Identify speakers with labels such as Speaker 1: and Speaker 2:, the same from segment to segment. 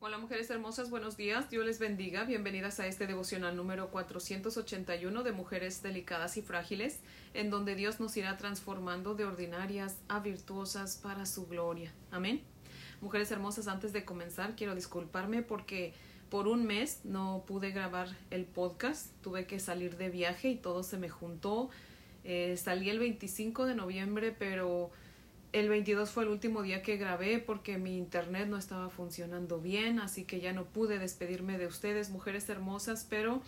Speaker 1: Hola mujeres hermosas, buenos días, Dios les bendiga, bienvenidas a este devocional número 481 de Mujeres Delicadas y Frágiles, en donde Dios nos irá transformando de ordinarias a virtuosas para su gloria. Amén. Mujeres hermosas, antes de comenzar quiero disculparme porque por un mes no pude grabar el podcast, tuve que salir de viaje y todo se me juntó. Eh, salí el 25 de noviembre, pero el 22 fue el último día que grabé porque mi internet no estaba funcionando bien, así que ya no pude despedirme de ustedes, mujeres hermosas, pero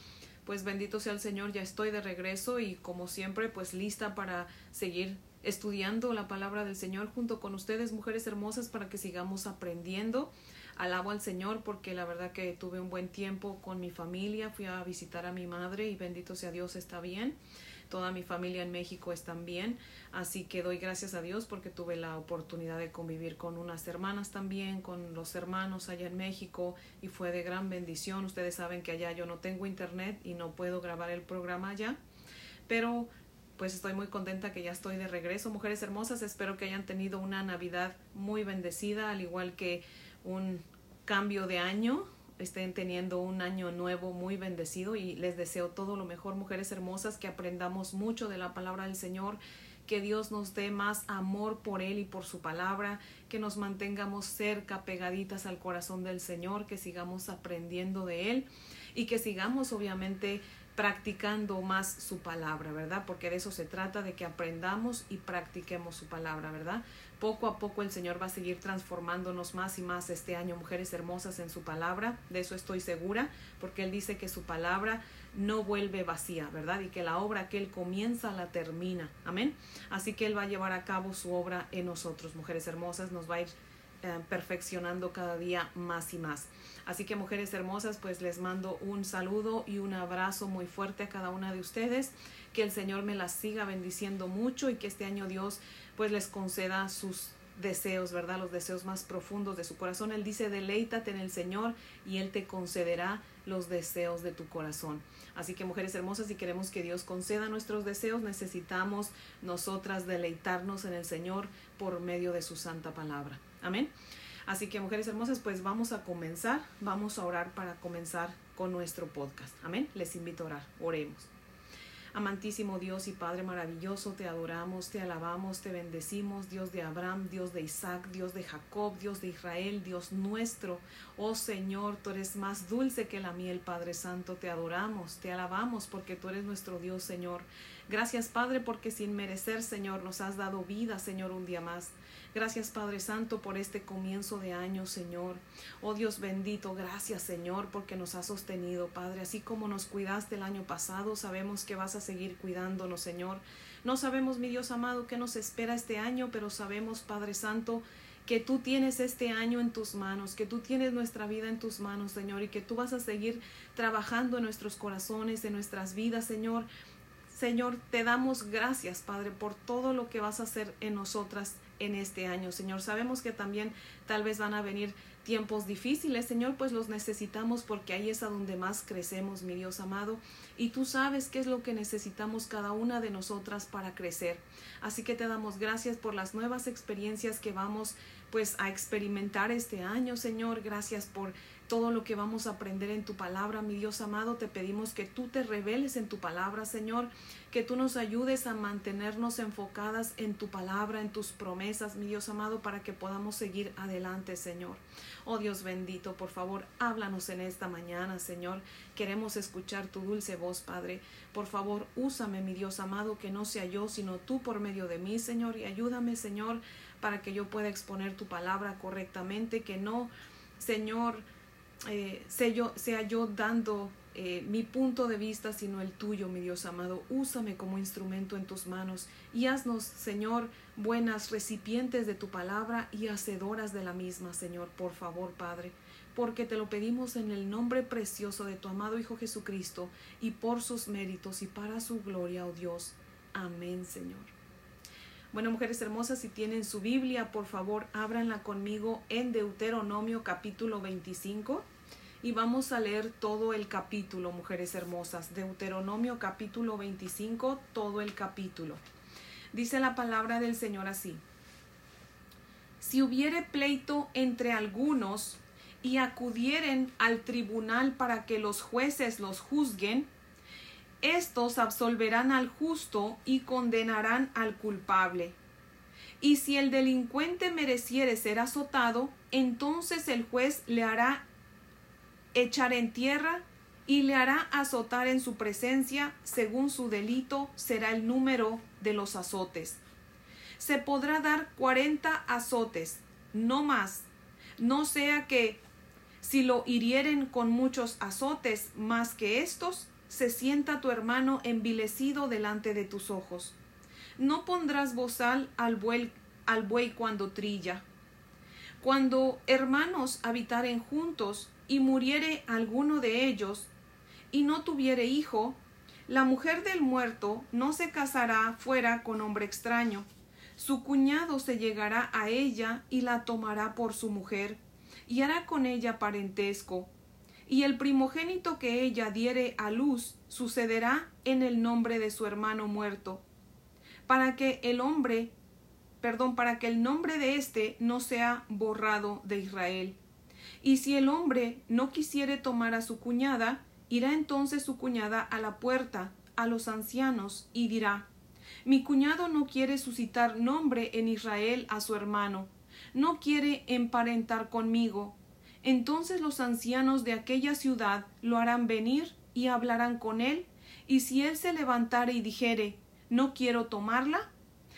Speaker 1: pues bendito sea el Señor, ya estoy de regreso y como siempre pues lista para seguir estudiando la palabra del Señor junto con ustedes, mujeres hermosas, para que sigamos aprendiendo. Alabo al Señor porque la verdad que tuve un buen tiempo con mi familia, fui a visitar a mi madre y bendito sea Dios está bien toda mi familia en México están bien, así que doy gracias a Dios porque tuve la oportunidad de convivir con unas hermanas también, con los hermanos allá en México y fue de gran bendición. Ustedes saben que allá yo no tengo internet y no puedo grabar el programa allá, pero pues estoy muy contenta que ya estoy de regreso. Mujeres hermosas, espero que hayan tenido una Navidad muy bendecida, al igual que un cambio de año estén teniendo un año nuevo muy bendecido y les deseo todo lo mejor, mujeres hermosas, que aprendamos mucho de la palabra del Señor, que Dios nos dé más amor por Él y por su palabra, que nos mantengamos cerca, pegaditas al corazón del Señor, que sigamos aprendiendo de Él y que sigamos obviamente practicando más su palabra, ¿verdad? Porque de eso se trata, de que aprendamos y practiquemos su palabra, ¿verdad? Poco a poco el Señor va a seguir transformándonos más y más este año, mujeres hermosas, en su palabra. De eso estoy segura, porque Él dice que su palabra no vuelve vacía, ¿verdad? Y que la obra que Él comienza la termina. Amén. Así que Él va a llevar a cabo su obra en nosotros, mujeres hermosas. Nos va a ir eh, perfeccionando cada día más y más. Así que mujeres hermosas, pues les mando un saludo y un abrazo muy fuerte a cada una de ustedes. Que el Señor me las siga bendiciendo mucho y que este año Dios pues les conceda sus deseos, ¿verdad? Los deseos más profundos de su corazón. Él dice, deleítate en el Señor y Él te concederá los deseos de tu corazón. Así que mujeres hermosas, si queremos que Dios conceda nuestros deseos, necesitamos nosotras deleitarnos en el Señor por medio de su santa palabra. Amén. Así que mujeres hermosas, pues vamos a comenzar, vamos a orar para comenzar con nuestro podcast. Amén. Les invito a orar. Oremos. Amantísimo Dios y Padre maravilloso, te adoramos, te alabamos, te bendecimos, Dios de Abraham, Dios de Isaac, Dios de Jacob, Dios de Israel, Dios nuestro. Oh Señor, tú eres más dulce que la miel, Padre Santo, te adoramos, te alabamos porque tú eres nuestro Dios, Señor. Gracias, Padre, porque sin merecer, Señor, nos has dado vida, Señor, un día más. Gracias Padre Santo por este comienzo de año, Señor. Oh Dios bendito, gracias Señor porque nos has sostenido, Padre. Así como nos cuidaste el año pasado, sabemos que vas a seguir cuidándonos, Señor. No sabemos, mi Dios amado, qué nos espera este año, pero sabemos, Padre Santo, que tú tienes este año en tus manos, que tú tienes nuestra vida en tus manos, Señor, y que tú vas a seguir trabajando en nuestros corazones, en nuestras vidas, Señor. Señor, te damos gracias, Padre, por todo lo que vas a hacer en nosotras en este año, Señor. Sabemos que también tal vez van a venir tiempos difíciles, Señor, pues los necesitamos porque ahí es a donde más crecemos, mi Dios amado. Y tú sabes qué es lo que necesitamos cada una de nosotras para crecer. Así que te damos gracias por las nuevas experiencias que vamos pues a experimentar este año, Señor. Gracias por todo lo que vamos a aprender en tu palabra, mi Dios amado. Te pedimos que tú te reveles en tu palabra, Señor, que tú nos ayudes a mantenernos enfocadas en tu palabra, en tus promesas, mi Dios amado, para que podamos seguir adelante, Señor. Oh Dios bendito, por favor, háblanos en esta mañana, Señor. Queremos escuchar tu dulce voz, Padre. Por favor, úsame, mi Dios amado, que no sea yo, sino tú por medio de mí, Señor, y ayúdame, Señor, para que yo pueda exponer tu palabra correctamente, que no, Señor, eh, sea, yo, dando eh, mi punto de vista, sino el tuyo, mi Dios amado. Úsame como instrumento en tus manos y haznos, Señor, buenas recipientes de tu palabra y hacedoras de la misma, Señor, por favor, Padre, porque te lo pedimos en el nombre precioso de tu amado Hijo Jesucristo y por sus méritos y para su gloria, oh Dios. Amén, Señor. Bueno, mujeres hermosas, si tienen su Biblia, por favor, ábranla conmigo en Deuteronomio capítulo 25 y vamos a leer todo el capítulo, mujeres hermosas. Deuteronomio capítulo 25, todo el capítulo. Dice la palabra del Señor así. Si hubiere pleito entre algunos y acudieren al tribunal para que los jueces los juzguen, estos absolverán al justo y condenarán al culpable. Y si el delincuente mereciere ser azotado, entonces el juez le hará echar en tierra y le hará azotar en su presencia, según su delito será el número de los azotes. Se podrá dar cuarenta azotes, no más, no sea que si lo hirieren con muchos azotes más que estos, se sienta tu hermano envilecido delante de tus ojos. No pondrás bozal al buey, al buey cuando trilla. Cuando hermanos habitaren juntos y muriere alguno de ellos y no tuviere hijo, la mujer del muerto no se casará fuera con hombre extraño. Su cuñado se llegará a ella y la tomará por su mujer, y hará con ella parentesco, y el primogénito que ella diere a luz sucederá en el nombre de su hermano muerto, para que el hombre, perdón, para que el nombre de éste no sea borrado de Israel. Y si el hombre no quisiere tomar a su cuñada, irá entonces su cuñada a la puerta, a los ancianos, y dirá Mi cuñado no quiere suscitar nombre en Israel a su hermano, no quiere emparentar conmigo, entonces los ancianos de aquella ciudad lo harán venir y hablarán con él, y si él se levantare y dijere no quiero tomarla,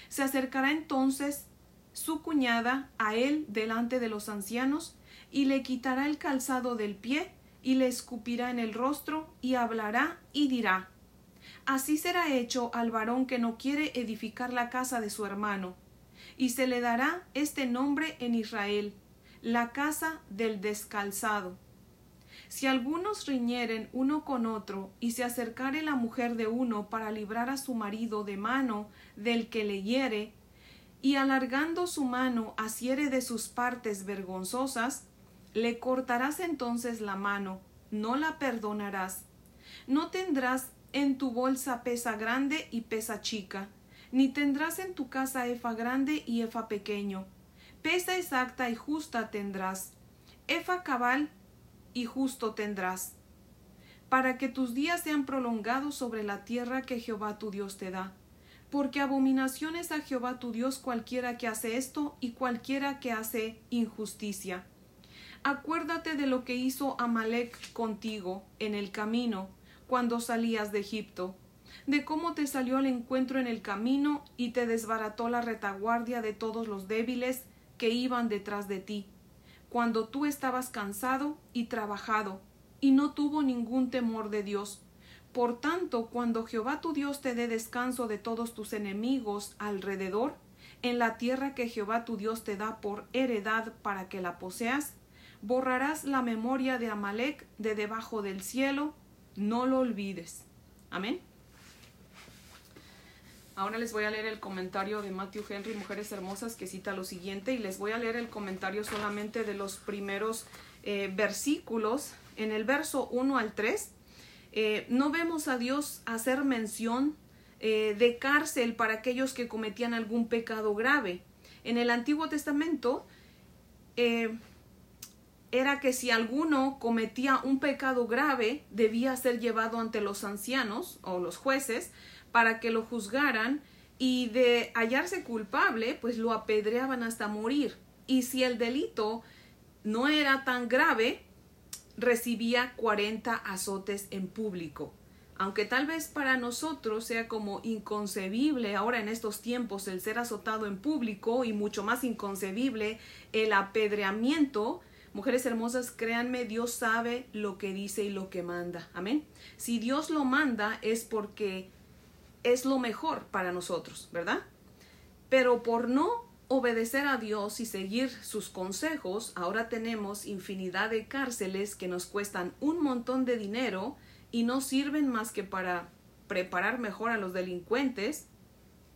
Speaker 1: se acercará entonces su cuñada a él delante de los ancianos, y le quitará el calzado del pie, y le escupirá en el rostro, y hablará y dirá Así será hecho al varón que no quiere edificar la casa de su hermano, y se le dará este nombre en Israel, la casa del descalzado. Si algunos riñeren uno con otro, y se acercare la mujer de uno para librar a su marido de mano del que le hiere, y alargando su mano asiere de sus partes vergonzosas, le cortarás entonces la mano, no la perdonarás. No tendrás en tu bolsa pesa grande y pesa chica, ni tendrás en tu casa efa grande y efa pequeño, Pesa exacta y justa tendrás, efa cabal y justo tendrás, para que tus días sean prolongados sobre la tierra que Jehová tu Dios te da. Porque abominación es a Jehová tu Dios cualquiera que hace esto y cualquiera que hace injusticia. Acuérdate de lo que hizo Amalek contigo en el camino, cuando salías de Egipto, de cómo te salió al encuentro en el camino y te desbarató la retaguardia de todos los débiles que iban detrás de ti, cuando tú estabas cansado y trabajado, y no tuvo ningún temor de Dios. Por tanto, cuando Jehová tu Dios te dé descanso de todos tus enemigos alrededor, en la tierra que Jehová tu Dios te da por heredad para que la poseas, borrarás la memoria de Amalek de debajo del cielo, no lo olvides. Amén. Ahora les voy a leer el comentario de Matthew Henry, Mujeres Hermosas, que cita lo siguiente, y les voy a leer el comentario solamente de los primeros eh, versículos. En el verso 1 al 3, eh, no vemos a Dios hacer mención eh, de cárcel para aquellos que cometían algún pecado grave. En el Antiguo Testamento era que si alguno cometía un pecado grave, debía ser llevado ante los ancianos o los jueces para que lo juzgaran y de hallarse culpable, pues lo apedreaban hasta morir. Y si el delito no era tan grave, recibía 40 azotes en público. Aunque tal vez para nosotros sea como inconcebible ahora en estos tiempos el ser azotado en público y mucho más inconcebible el apedreamiento, mujeres hermosas, créanme, Dios sabe lo que dice y lo que manda. Amén. Si Dios lo manda es porque es lo mejor para nosotros, ¿verdad? Pero por no obedecer a Dios y seguir sus consejos, ahora tenemos infinidad de cárceles que nos cuestan un montón de dinero y no sirven más que para preparar mejor a los delincuentes,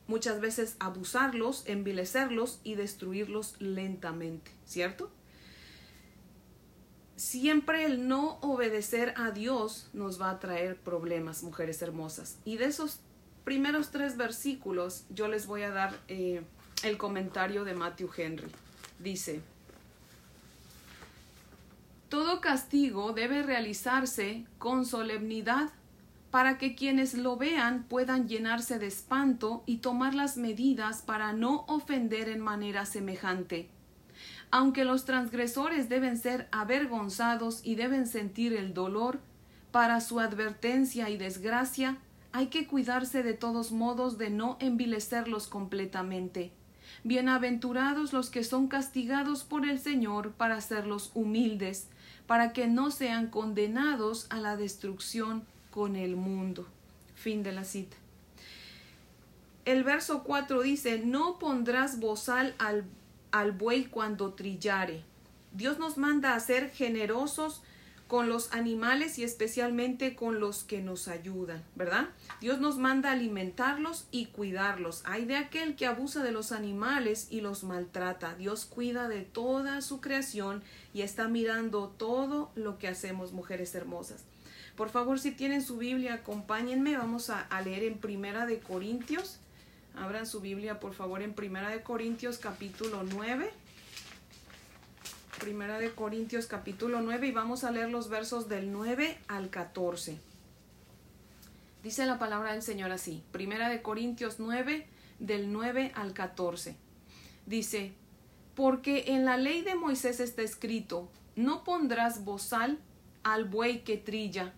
Speaker 1: muchas veces abusarlos, envilecerlos y destruirlos lentamente, ¿cierto? Siempre el no obedecer a Dios nos va a traer problemas, mujeres hermosas. Y de esos primeros tres versículos yo les voy a dar eh, el comentario de Matthew Henry. Dice, Todo castigo debe realizarse con solemnidad para que quienes lo vean puedan llenarse de espanto y tomar las medidas para no ofender en manera semejante. Aunque los transgresores deben ser avergonzados y deben sentir el dolor, para su advertencia y desgracia, hay que cuidarse de todos modos de no envilecerlos completamente. Bienaventurados los que son castigados por el Señor para hacerlos humildes, para que no sean condenados a la destrucción con el mundo. Fin de la cita. El verso 4 dice, no pondrás bozal al, al buey cuando trillare. Dios nos manda a ser generosos con los animales y especialmente con los que nos ayudan, ¿verdad? Dios nos manda alimentarlos y cuidarlos. Hay de aquel que abusa de los animales y los maltrata. Dios cuida de toda su creación y está mirando todo lo que hacemos, mujeres hermosas. Por favor, si tienen su Biblia, acompáñenme. Vamos a, leer en Primera de Corintios. Abran su Biblia, por favor, en Primera de Corintios capítulo 9. Primera de Corintios capítulo 9 y vamos a leer los versos del 9 al 14. Dice la palabra del Señor así. Primera de Corintios 9 del 9 al 14. Dice, porque en la ley de Moisés está escrito, no pondrás bozal al buey que trilla.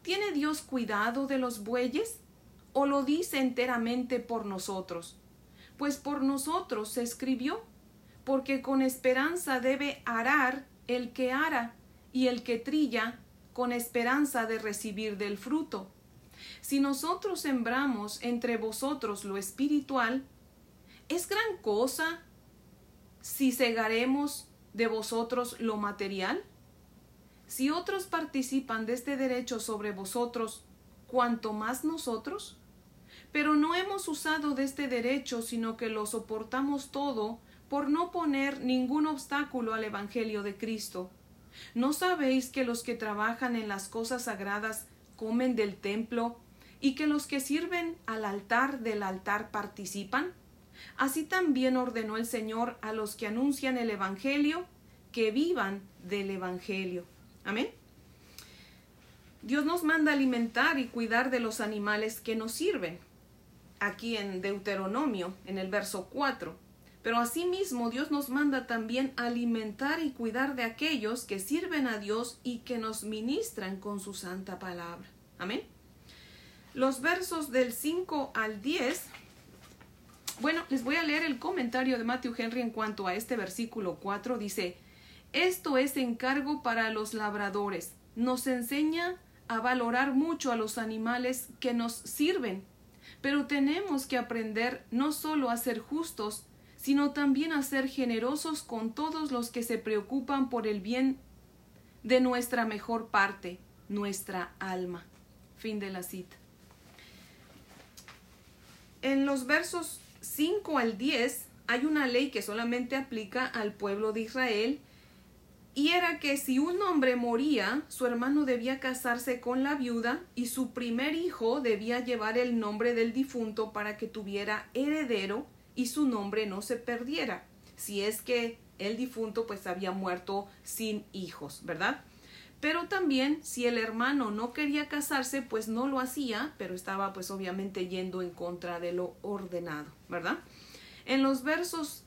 Speaker 1: ¿Tiene Dios cuidado de los bueyes? ¿O lo dice enteramente por nosotros? Pues por nosotros se escribió porque con esperanza debe arar el que ara y el que trilla con esperanza de recibir del fruto. Si nosotros sembramos entre vosotros lo espiritual, ¿es gran cosa si segaremos de vosotros lo material? Si otros participan de este derecho sobre vosotros, ¿cuánto más nosotros? Pero no hemos usado de este derecho, sino que lo soportamos todo por no poner ningún obstáculo al Evangelio de Cristo. ¿No sabéis que los que trabajan en las cosas sagradas comen del templo y que los que sirven al altar del altar participan? Así también ordenó el Señor a los que anuncian el Evangelio que vivan del Evangelio. Amén. Dios nos manda alimentar y cuidar de los animales que nos sirven. Aquí en Deuteronomio, en el verso 4. Pero asimismo Dios nos manda también alimentar y cuidar de aquellos que sirven a Dios y que nos ministran con su santa palabra. Amén. Los versos del 5 al 10. Bueno, les voy a leer el comentario de Matthew Henry en cuanto a este versículo 4. Dice, esto es encargo para los labradores. Nos enseña a valorar mucho a los animales que nos sirven. Pero tenemos que aprender no solo a ser justos, sino también a ser generosos con todos los que se preocupan por el bien de nuestra mejor parte, nuestra alma. Fin de la cita. En los versos 5 al 10 hay una ley que solamente aplica al pueblo de Israel y era que si un hombre moría, su hermano debía casarse con la viuda y su primer hijo debía llevar el nombre del difunto para que tuviera heredero y su nombre no se perdiera, si es que el difunto pues había muerto sin hijos, ¿verdad? Pero también si el hermano no quería casarse, pues no lo hacía, pero estaba pues obviamente yendo en contra de lo ordenado, ¿verdad? En los versos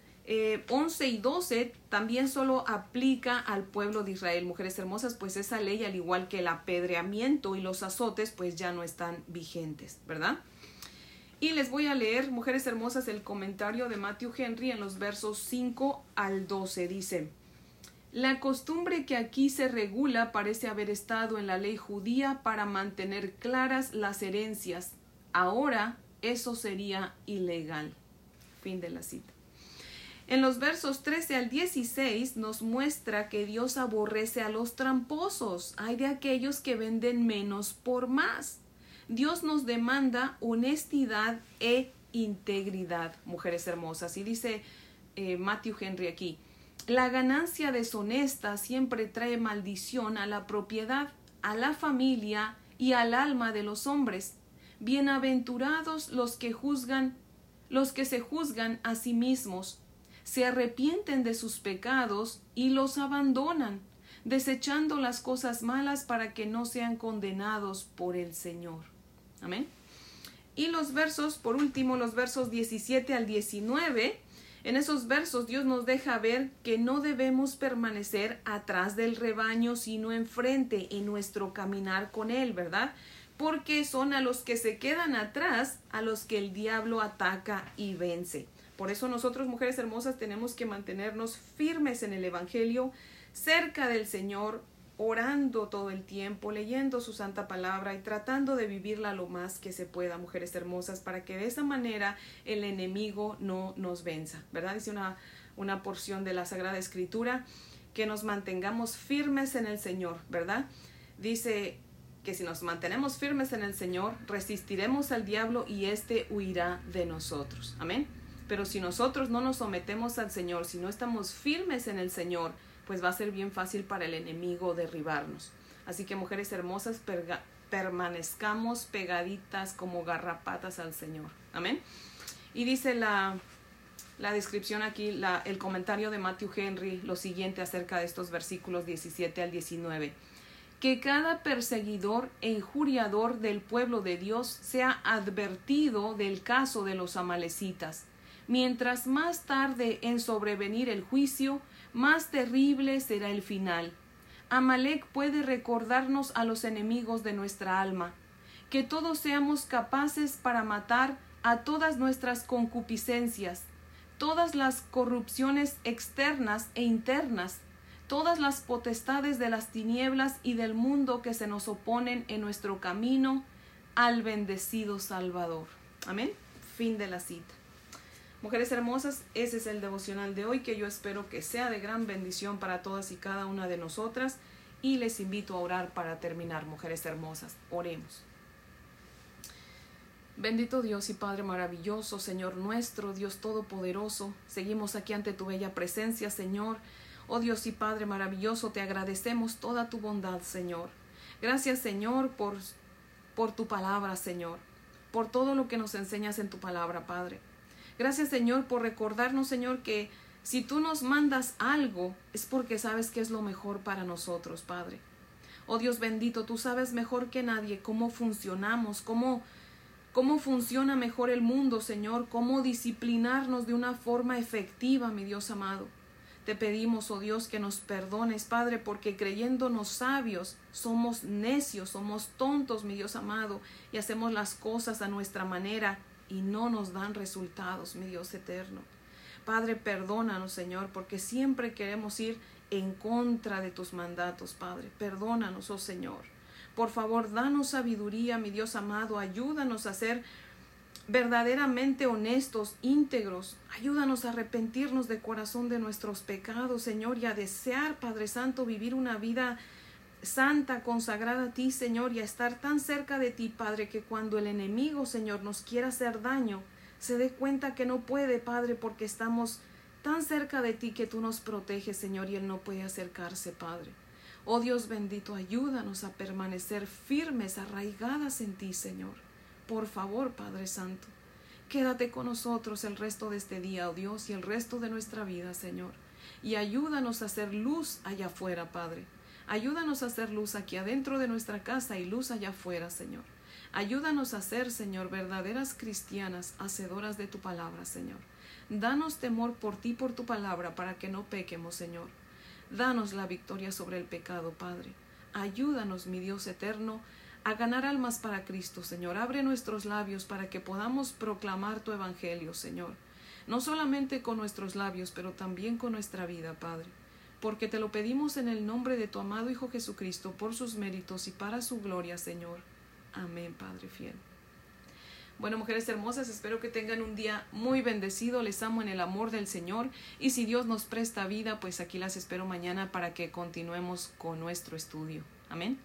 Speaker 1: 11 eh, y 12 también solo aplica al pueblo de Israel, mujeres hermosas, pues esa ley, al igual que el apedreamiento y los azotes, pues ya no están vigentes, ¿verdad? Y les voy a leer, mujeres hermosas, el comentario de Matthew Henry en los versos 5 al 12. Dice, la costumbre que aquí se regula parece haber estado en la ley judía para mantener claras las herencias. Ahora eso sería ilegal. Fin de la cita. En los versos 13 al 16 nos muestra que Dios aborrece a los tramposos. Hay de aquellos que venden menos por más. Dios nos demanda honestidad e integridad, mujeres hermosas. Y dice eh, Matthew Henry aquí, la ganancia deshonesta siempre trae maldición a la propiedad, a la familia y al alma de los hombres. Bienaventurados los que juzgan, los que se juzgan a sí mismos, se arrepienten de sus pecados y los abandonan. desechando las cosas malas para que no sean condenados por el Señor. Amén. Y los versos, por último, los versos 17 al 19, en esos versos Dios nos deja ver que no debemos permanecer atrás del rebaño, sino enfrente en nuestro caminar con Él, ¿verdad? Porque son a los que se quedan atrás a los que el diablo ataca y vence. Por eso nosotros, mujeres hermosas, tenemos que mantenernos firmes en el Evangelio, cerca del Señor, orando todo el tiempo, leyendo su santa palabra y tratando de vivirla lo más que se pueda, mujeres hermosas, para que de esa manera el enemigo no nos venza, ¿verdad? Dice una, una porción de la Sagrada Escritura, que nos mantengamos firmes en el Señor, ¿verdad? Dice que si nos mantenemos firmes en el Señor, resistiremos al diablo y éste huirá de nosotros. Amén. Pero si nosotros no nos sometemos al Señor, si no estamos firmes en el Señor, pues va a ser bien fácil para el enemigo derribarnos. Así que mujeres hermosas, permanezcamos pegaditas como garrapatas al Señor. Amén. Y dice la, la descripción aquí, el comentario de Matthew Henry, lo siguiente acerca de estos versículos 17 al 19. Que cada perseguidor e injuriador del pueblo de Dios sea advertido del caso de los amalecitas. Mientras más tarde en sobrevenir el juicio, más terrible será el final. Amalek puede recordarnos a los enemigos de nuestra alma, que todos seamos capaces para matar a todas nuestras concupiscencias, todas las corrupciones externas e internas, todas las potestades de las tinieblas y del mundo que se nos oponen en nuestro camino al bendecido Salvador. Amén. Fin de la cita. Mujeres hermosas, ese es el devocional de hoy que yo espero que sea de gran bendición para todas y cada una de nosotras y les invito a orar para terminar, mujeres hermosas. Oremos. Bendito Dios y Padre maravilloso, Señor nuestro, Dios todopoderoso, seguimos aquí ante tu bella presencia, Señor. Oh Dios y Padre maravilloso, te agradecemos toda tu bondad, Señor. Gracias, Señor, por, por tu palabra, Señor, por todo lo que nos enseñas en tu palabra, Padre. Gracias Señor por recordarnos Señor que si tú nos mandas algo es porque sabes que es lo mejor para nosotros, Padre. Oh Dios bendito, tú sabes mejor que nadie cómo funcionamos, cómo cómo funciona mejor el mundo, Señor, cómo disciplinarnos de una forma efectiva, mi Dios amado. Te pedimos, oh Dios, que nos perdones, Padre, porque creyéndonos sabios, somos necios, somos tontos, mi Dios amado, y hacemos las cosas a nuestra manera y no nos dan resultados, mi Dios eterno. Padre, perdónanos, Señor, porque siempre queremos ir en contra de tus mandatos, Padre. Perdónanos, oh Señor. Por favor, danos sabiduría, mi Dios amado. Ayúdanos a ser verdaderamente honestos, íntegros. Ayúdanos a arrepentirnos de corazón de nuestros pecados, Señor, y a desear, Padre Santo, vivir una vida santa, consagrada a ti, Señor, y a estar tan cerca de ti, Padre, que cuando el enemigo, Señor, nos quiera hacer daño, se dé cuenta que no puede, Padre, porque estamos tan cerca de ti que tú nos proteges, Señor, y él no puede acercarse, Padre. Oh Dios bendito, ayúdanos a permanecer firmes, arraigadas en ti, Señor. Por favor, Padre Santo, quédate con nosotros el resto de este día, oh Dios, y el resto de nuestra vida, Señor. Y ayúdanos a hacer luz allá afuera, Padre Ayúdanos a hacer luz aquí adentro de nuestra casa y luz allá afuera, Señor. Ayúdanos a ser, Señor, verdaderas cristianas, hacedoras de tu palabra, Señor. Danos temor por ti, por tu palabra, para que no pequemos, Señor. Danos la victoria sobre el pecado, Padre. Ayúdanos, mi Dios eterno, a ganar almas para Cristo, Señor. Abre nuestros labios para que podamos proclamar tu Evangelio, Señor. No solamente con nuestros labios, pero también con nuestra vida, Padre porque te lo pedimos en el nombre de tu amado Hijo Jesucristo, por sus méritos y para su gloria, Señor. Amén, Padre fiel. Bueno, mujeres hermosas, espero que tengan un día muy bendecido. Les amo en el amor del Señor. Y si Dios nos presta vida, pues aquí las espero mañana para que continuemos con nuestro estudio. Amén.